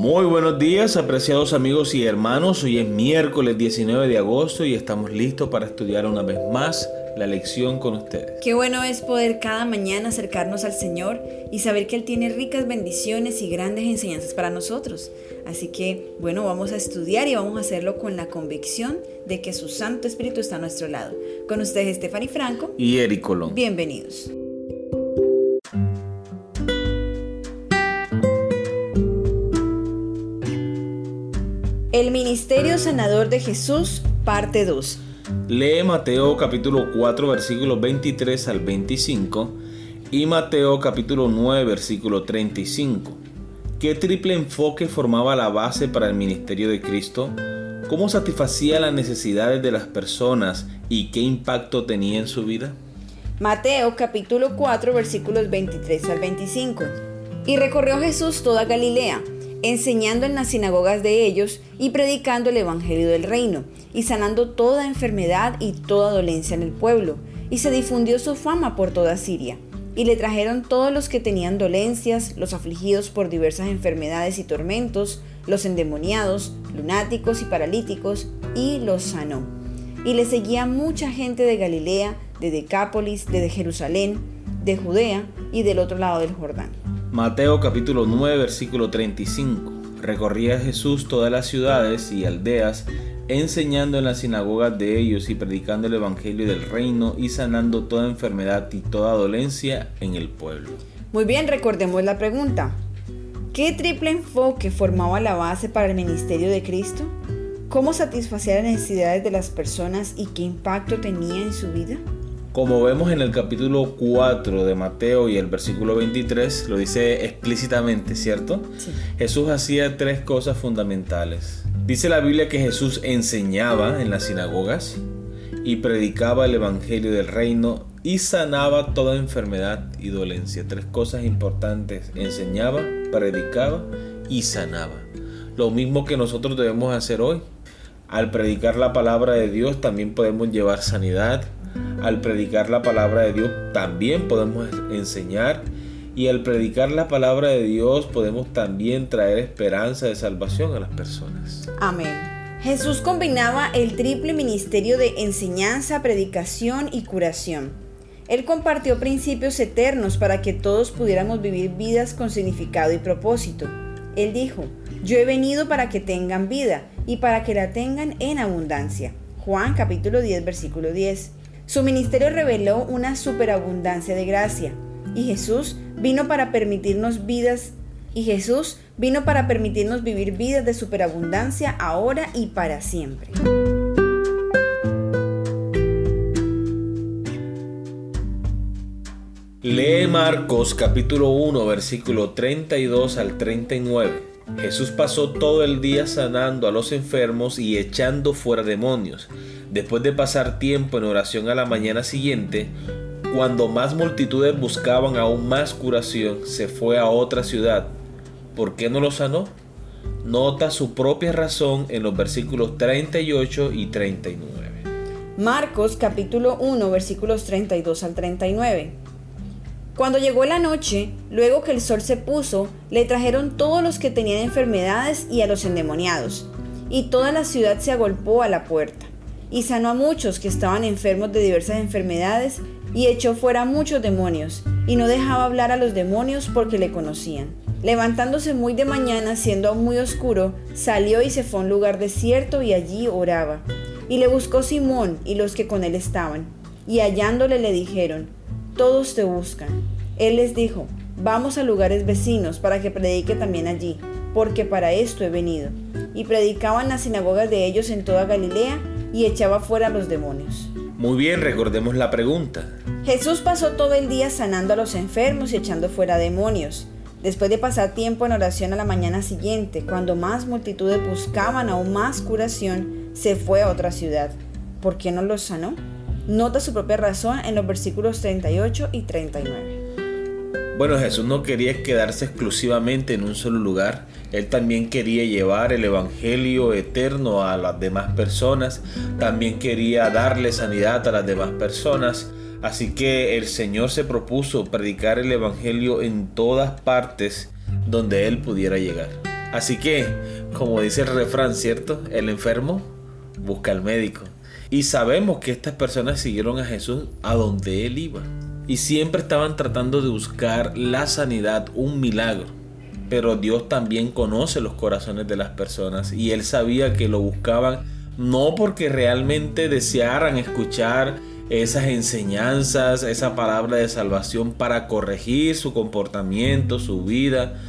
Muy buenos días, apreciados amigos y hermanos. Hoy es miércoles 19 de agosto y estamos listos para estudiar una vez más la lección con ustedes. Qué bueno es poder cada mañana acercarnos al Señor y saber que Él tiene ricas bendiciones y grandes enseñanzas para nosotros. Así que, bueno, vamos a estudiar y vamos a hacerlo con la convicción de que su Santo Espíritu está a nuestro lado. Con ustedes, Stephanie Franco y Eric Colón. Bienvenidos. El Ministerio Sanador de Jesús, parte 2. Lee Mateo capítulo 4 versículos 23 al 25 y Mateo capítulo 9 versículo 35. ¿Qué triple enfoque formaba la base para el ministerio de Cristo? ¿Cómo satisfacía las necesidades de las personas y qué impacto tenía en su vida? Mateo capítulo 4 versículos 23 al 25. Y recorrió Jesús toda Galilea enseñando en las sinagogas de ellos y predicando el Evangelio del reino, y sanando toda enfermedad y toda dolencia en el pueblo, y se difundió su fama por toda Siria. Y le trajeron todos los que tenían dolencias, los afligidos por diversas enfermedades y tormentos, los endemoniados, lunáticos y paralíticos, y los sanó. Y le seguía mucha gente de Galilea, de Decápolis, de Jerusalén, de Judea y del otro lado del Jordán. Mateo capítulo 9 versículo 35. Recorría Jesús todas las ciudades y aldeas, enseñando en las sinagogas de ellos y predicando el Evangelio del reino y sanando toda enfermedad y toda dolencia en el pueblo. Muy bien, recordemos la pregunta. ¿Qué triple enfoque formaba la base para el ministerio de Cristo? ¿Cómo satisfacía las necesidades de las personas y qué impacto tenía en su vida? Como vemos en el capítulo 4 de Mateo y el versículo 23, lo dice explícitamente, ¿cierto? Jesús hacía tres cosas fundamentales. Dice la Biblia que Jesús enseñaba en las sinagogas y predicaba el Evangelio del reino y sanaba toda enfermedad y dolencia. Tres cosas importantes. Enseñaba, predicaba y sanaba. Lo mismo que nosotros debemos hacer hoy. Al predicar la palabra de Dios también podemos llevar sanidad, al predicar la palabra de Dios también podemos enseñar y al predicar la palabra de Dios podemos también traer esperanza de salvación a las personas. Amén. Jesús combinaba el triple ministerio de enseñanza, predicación y curación. Él compartió principios eternos para que todos pudiéramos vivir vidas con significado y propósito. Él dijo, yo he venido para que tengan vida y para que la tengan en abundancia. Juan capítulo 10 versículo 10. Su ministerio reveló una superabundancia de gracia y Jesús vino para permitirnos vidas y Jesús vino para permitirnos vivir vidas de superabundancia ahora y para siempre. Lee Marcos capítulo 1 versículo 32 al 39. Jesús pasó todo el día sanando a los enfermos y echando fuera demonios. Después de pasar tiempo en oración a la mañana siguiente, cuando más multitudes buscaban aún más curación, se fue a otra ciudad. ¿Por qué no lo sanó? Nota su propia razón en los versículos 38 y 39. Marcos capítulo 1 versículos 32 al 39. Cuando llegó la noche, luego que el sol se puso, le trajeron todos los que tenían enfermedades y a los endemoniados, y toda la ciudad se agolpó a la puerta y sanó a muchos que estaban enfermos de diversas enfermedades y echó fuera muchos demonios, y no dejaba hablar a los demonios porque le conocían. Levantándose muy de mañana, siendo aún muy oscuro, salió y se fue a un lugar desierto y allí oraba. Y le buscó Simón y los que con él estaban, y hallándole le dijeron, Todos te buscan. Él les dijo, Vamos a lugares vecinos para que predique también allí, porque para esto he venido. Y predicaba en las sinagogas de ellos en toda Galilea, y echaba fuera a los demonios. Muy bien, recordemos la pregunta. Jesús pasó todo el día sanando a los enfermos y echando fuera demonios. Después de pasar tiempo en oración a la mañana siguiente, cuando más multitudes buscaban aún más curación, se fue a otra ciudad. ¿Por qué no los sanó? Nota su propia razón en los versículos 38 y 39. Bueno, Jesús no quería quedarse exclusivamente en un solo lugar. Él también quería llevar el Evangelio eterno a las demás personas. También quería darle sanidad a las demás personas. Así que el Señor se propuso predicar el Evangelio en todas partes donde Él pudiera llegar. Así que, como dice el refrán, ¿cierto? El enfermo busca al médico. Y sabemos que estas personas siguieron a Jesús a donde él iba. Y siempre estaban tratando de buscar la sanidad, un milagro. Pero Dios también conoce los corazones de las personas y él sabía que lo buscaban no porque realmente desearan escuchar esas enseñanzas, esa palabra de salvación para corregir su comportamiento, su vida.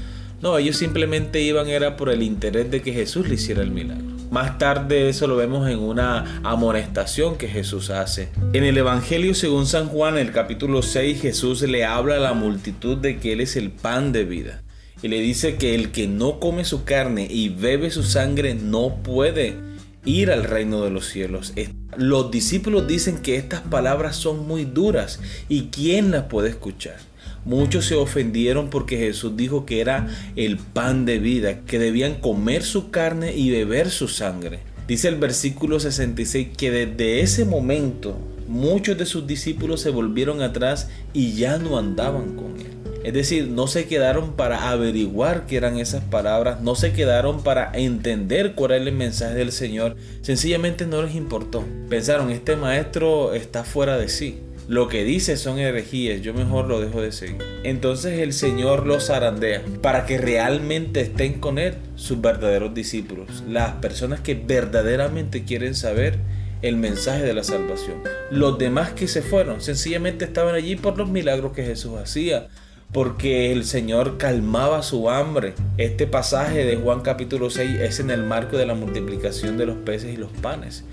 No, ellos simplemente iban era por el interés de que Jesús le hiciera el milagro. Más tarde eso lo vemos en una amonestación que Jesús hace. En el Evangelio según San Juan, el capítulo 6, Jesús le habla a la multitud de que Él es el pan de vida. Y le dice que el que no come su carne y bebe su sangre no puede ir al reino de los cielos. Los discípulos dicen que estas palabras son muy duras y ¿quién las puede escuchar? Muchos se ofendieron porque Jesús dijo que era el pan de vida, que debían comer su carne y beber su sangre. Dice el versículo 66 que desde ese momento muchos de sus discípulos se volvieron atrás y ya no andaban con él. Es decir, no se quedaron para averiguar qué eran esas palabras, no se quedaron para entender cuál era el mensaje del Señor, sencillamente no les importó. Pensaron, este maestro está fuera de sí. Lo que dice son herejías, yo mejor lo dejo de seguir. Entonces el Señor los zarandea para que realmente estén con Él sus verdaderos discípulos, las personas que verdaderamente quieren saber el mensaje de la salvación. Los demás que se fueron sencillamente estaban allí por los milagros que Jesús hacía, porque el Señor calmaba su hambre. Este pasaje de Juan capítulo 6 es en el marco de la multiplicación de los peces y los panes.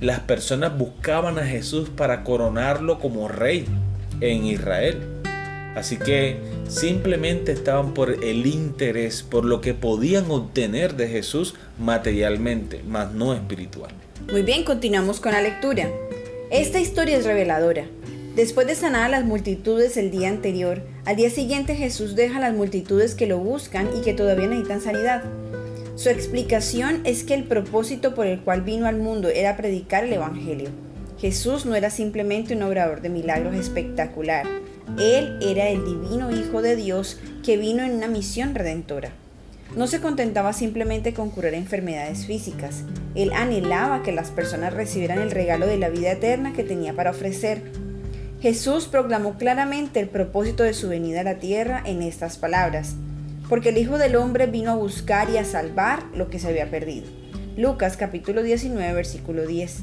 Las personas buscaban a Jesús para coronarlo como rey en Israel. Así que simplemente estaban por el interés, por lo que podían obtener de Jesús materialmente, mas no espiritual. Muy bien, continuamos con la lectura. Esta historia es reveladora. Después de sanar a las multitudes el día anterior, al día siguiente Jesús deja a las multitudes que lo buscan y que todavía necesitan sanidad. Su explicación es que el propósito por el cual vino al mundo era predicar el Evangelio. Jesús no era simplemente un obrador de milagros espectacular, Él era el divino Hijo de Dios que vino en una misión redentora. No se contentaba simplemente con curar enfermedades físicas, Él anhelaba que las personas recibieran el regalo de la vida eterna que tenía para ofrecer Jesús proclamó claramente el propósito de su venida a la tierra en estas palabras, porque el Hijo del Hombre vino a buscar y a salvar lo que se había perdido. Lucas capítulo 19 versículo 10.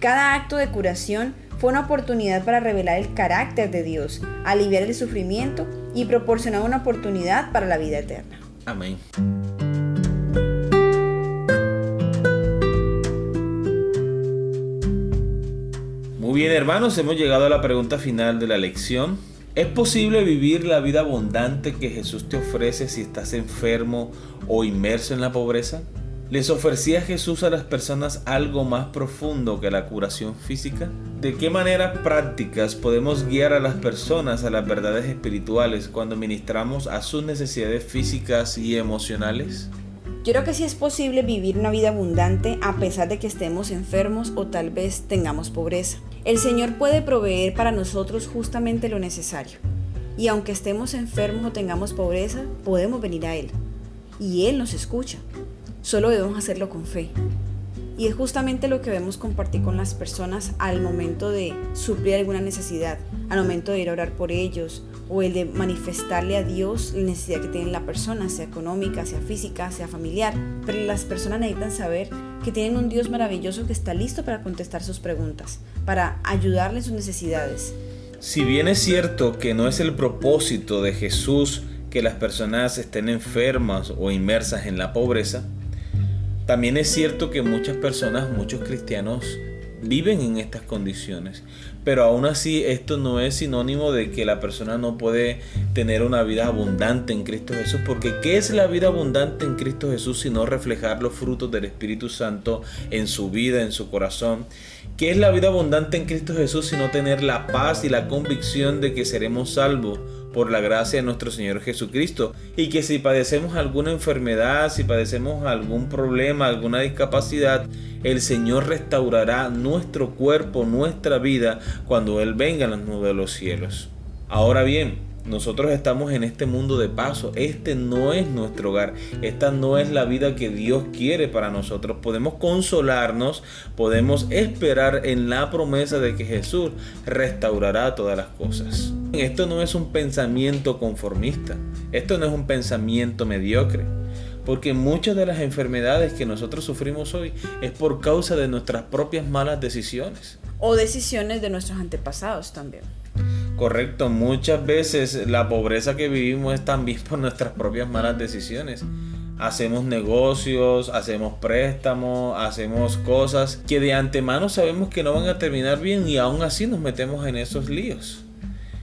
Cada acto de curación fue una oportunidad para revelar el carácter de Dios, aliviar el sufrimiento y proporcionar una oportunidad para la vida eterna. Amén. bien hermanos, hemos llegado a la pregunta final de la lección. ¿Es posible vivir la vida abundante que Jesús te ofrece si estás enfermo o inmerso en la pobreza? ¿Les ofrecía Jesús a las personas algo más profundo que la curación física? ¿De qué maneras prácticas podemos guiar a las personas a las verdades espirituales cuando ministramos a sus necesidades físicas y emocionales? Yo creo que sí es posible vivir una vida abundante a pesar de que estemos enfermos o tal vez tengamos pobreza. El Señor puede proveer para nosotros justamente lo necesario. Y aunque estemos enfermos o tengamos pobreza, podemos venir a Él. Y Él nos escucha. Solo debemos hacerlo con fe. Y es justamente lo que debemos compartir con las personas al momento de suplir alguna necesidad, al momento de ir a orar por ellos o el de manifestarle a Dios la necesidad que tiene la persona, sea económica, sea física, sea familiar. Pero las personas necesitan saber que tienen un Dios maravilloso que está listo para contestar sus preguntas, para ayudarle en sus necesidades. Si bien es cierto que no es el propósito de Jesús que las personas estén enfermas o inmersas en la pobreza, también es cierto que muchas personas, muchos cristianos viven en estas condiciones. Pero aún así esto no es sinónimo de que la persona no puede tener una vida abundante en Cristo Jesús. Porque ¿qué es la vida abundante en Cristo Jesús sino reflejar los frutos del Espíritu Santo en su vida, en su corazón? ¿Qué es la vida abundante en Cristo Jesús sino tener la paz y la convicción de que seremos salvos? Por la gracia de nuestro Señor Jesucristo. Y que si padecemos alguna enfermedad, si padecemos algún problema, alguna discapacidad, el Señor restaurará nuestro cuerpo, nuestra vida, cuando Él venga en las nubes de los cielos. Ahora bien, Nosotros estamos en este mundo de paso. Este no es nuestro hogar. Esta no es la vida que Dios quiere para nosotros. Podemos consolarnos, podemos esperar en la promesa de que Jesús restaurará todas las cosas. Esto no es un pensamiento conformista. Esto no es un pensamiento mediocre. Porque muchas de las enfermedades que nosotros sufrimos hoy es por causa de nuestras propias malas decisiones. O decisiones de nuestros antepasados también. Correcto, muchas veces la pobreza que vivimos es también por nuestras propias malas decisiones. Hacemos negocios, hacemos préstamos, hacemos cosas que de antemano sabemos que no van a terminar bien y aún así nos metemos en esos líos.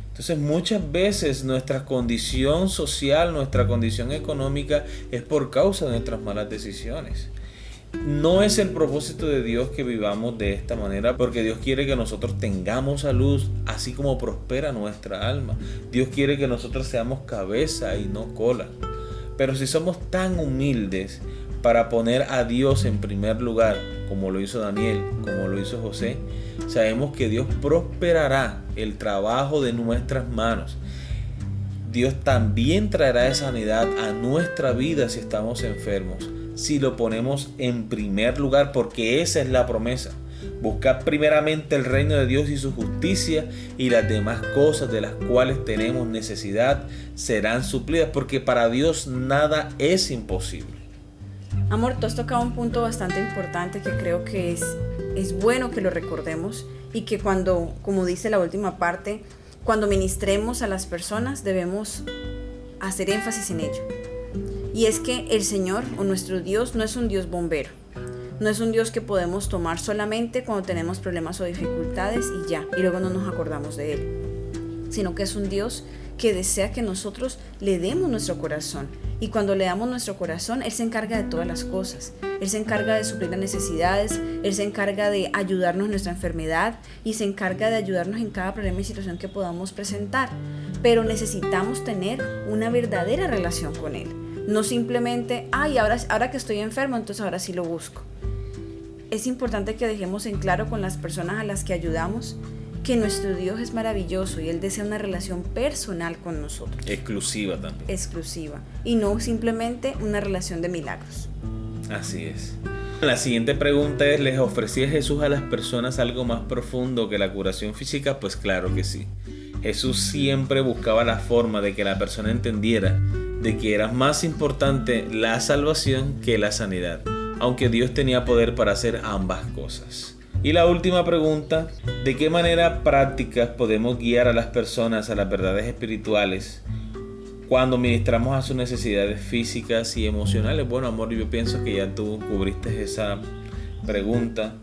Entonces muchas veces nuestra condición social, nuestra condición económica es por causa de nuestras malas decisiones. No es el propósito de Dios que vivamos de esta manera, porque Dios quiere que nosotros tengamos salud, así como prospera nuestra alma. Dios quiere que nosotros seamos cabeza y no cola. Pero si somos tan humildes para poner a Dios en primer lugar, como lo hizo Daniel, como lo hizo José, sabemos que Dios prosperará el trabajo de nuestras manos. Dios también traerá sanidad a nuestra vida si estamos enfermos, si lo ponemos en primer lugar, porque esa es la promesa. Buscar primeramente el reino de Dios y su justicia y las demás cosas de las cuales tenemos necesidad serán suplidas, porque para Dios nada es imposible. Amor, tú has tocado un punto bastante importante que creo que es, es bueno que lo recordemos y que cuando, como dice la última parte, cuando ministremos a las personas debemos hacer énfasis en ello. Y es que el Señor o nuestro Dios no es un Dios bombero. No es un Dios que podemos tomar solamente cuando tenemos problemas o dificultades y ya, y luego no nos acordamos de Él. Sino que es un Dios que desea que nosotros le demos nuestro corazón. Y cuando le damos nuestro corazón, Él se encarga de todas las cosas. Él se encarga de suplir las necesidades, Él se encarga de ayudarnos en nuestra enfermedad y se encarga de ayudarnos en cada problema y situación que podamos presentar. Pero necesitamos tener una verdadera relación con Él. No simplemente, ay, ahora, ahora que estoy enfermo, entonces ahora sí lo busco. Es importante que dejemos en claro con las personas a las que ayudamos que nuestro Dios es maravilloso y Él desea una relación personal con nosotros. Exclusiva también. Exclusiva. Y no simplemente una relación de milagros. Así es. La siguiente pregunta es, ¿les ofrecía Jesús a las personas algo más profundo que la curación física? Pues claro que sí. Jesús siempre buscaba la forma de que la persona entendiera de que era más importante la salvación que la sanidad, aunque Dios tenía poder para hacer ambas cosas. Y la última pregunta, ¿de qué manera prácticas podemos guiar a las personas a las verdades espirituales cuando ministramos a sus necesidades físicas y emocionales? Bueno, amor, yo pienso que ya tú cubriste esa pregunta.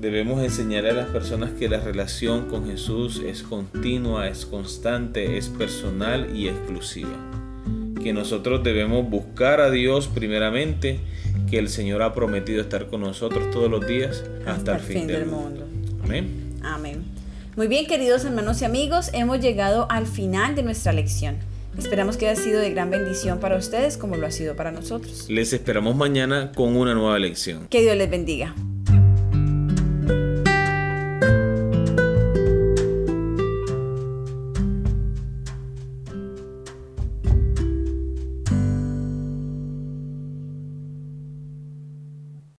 Debemos enseñar a las personas que la relación con Jesús es continua, es constante, es personal y exclusiva. Que nosotros debemos buscar a Dios primeramente que el Señor ha prometido estar con nosotros todos los días hasta, el fin, del, mundo. Amén. Amén. Muy bien, queridos hermanos y amigos, hemos llegado al final de nuestra lección. Esperamos que haya sido de gran bendición para ustedes como lo ha sido para nosotros. Les esperamos mañana con una nueva lección. Que Dios les bendiga.